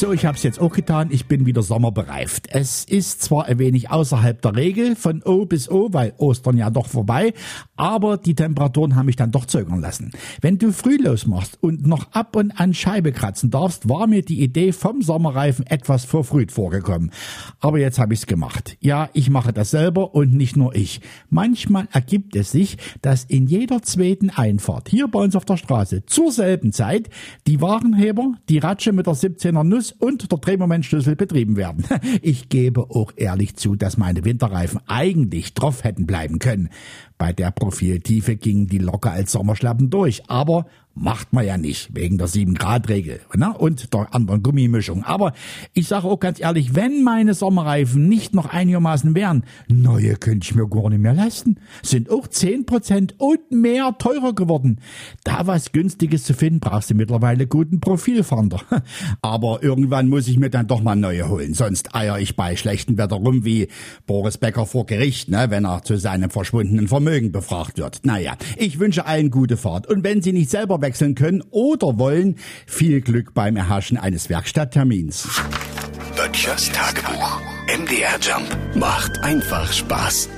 So, ich habe es jetzt auch getan. Ich bin wieder sommerbereift. Es ist zwar ein wenig außerhalb der Regel von O bis O, weil Ostern ja doch vorbei, aber die Temperaturen haben mich dann doch zögern lassen. Wenn du früh losmachst und noch ab und an Scheibe kratzen darfst, war mir die Idee vom Sommerreifen etwas verfrüht vorgekommen. Aber jetzt habe ich's gemacht. Ja, ich mache das selber und nicht nur ich. Manchmal ergibt es sich, dass in jeder zweiten Einfahrt hier bei uns auf der Straße zur selben Zeit die Warenheber, die Ratsche mit der 17er Nuss und der Drehmomentschlüssel betrieben werden. Ich gebe auch ehrlich zu, dass meine Winterreifen eigentlich drauf hätten bleiben können. Bei der Profiltiefe gingen die locker als Sommerschlappen durch, aber macht man ja nicht, wegen der 7-Grad-Regel ne? und der anderen Gummimischung. Aber ich sage auch ganz ehrlich, wenn meine Sommerreifen nicht noch einigermaßen wären, neue könnte ich mir gar nicht mehr leisten. Sind auch 10% und mehr teurer geworden. Da was Günstiges zu finden, brauchst du mittlerweile guten Profilfander. Aber irgendwann muss ich mir dann doch mal neue holen, sonst eier ich bei schlechtem Wetter rum wie Boris Becker vor Gericht, ne? wenn er zu seinem verschwundenen Vermögen befragt wird. Naja, ich wünsche allen gute Fahrt und wenn Sie nicht selber wechseln können oder wollen, viel Glück beim Erhaschen eines Werkstatttermins. Böttchers Tagebuch. MDR Jump macht einfach Spaß.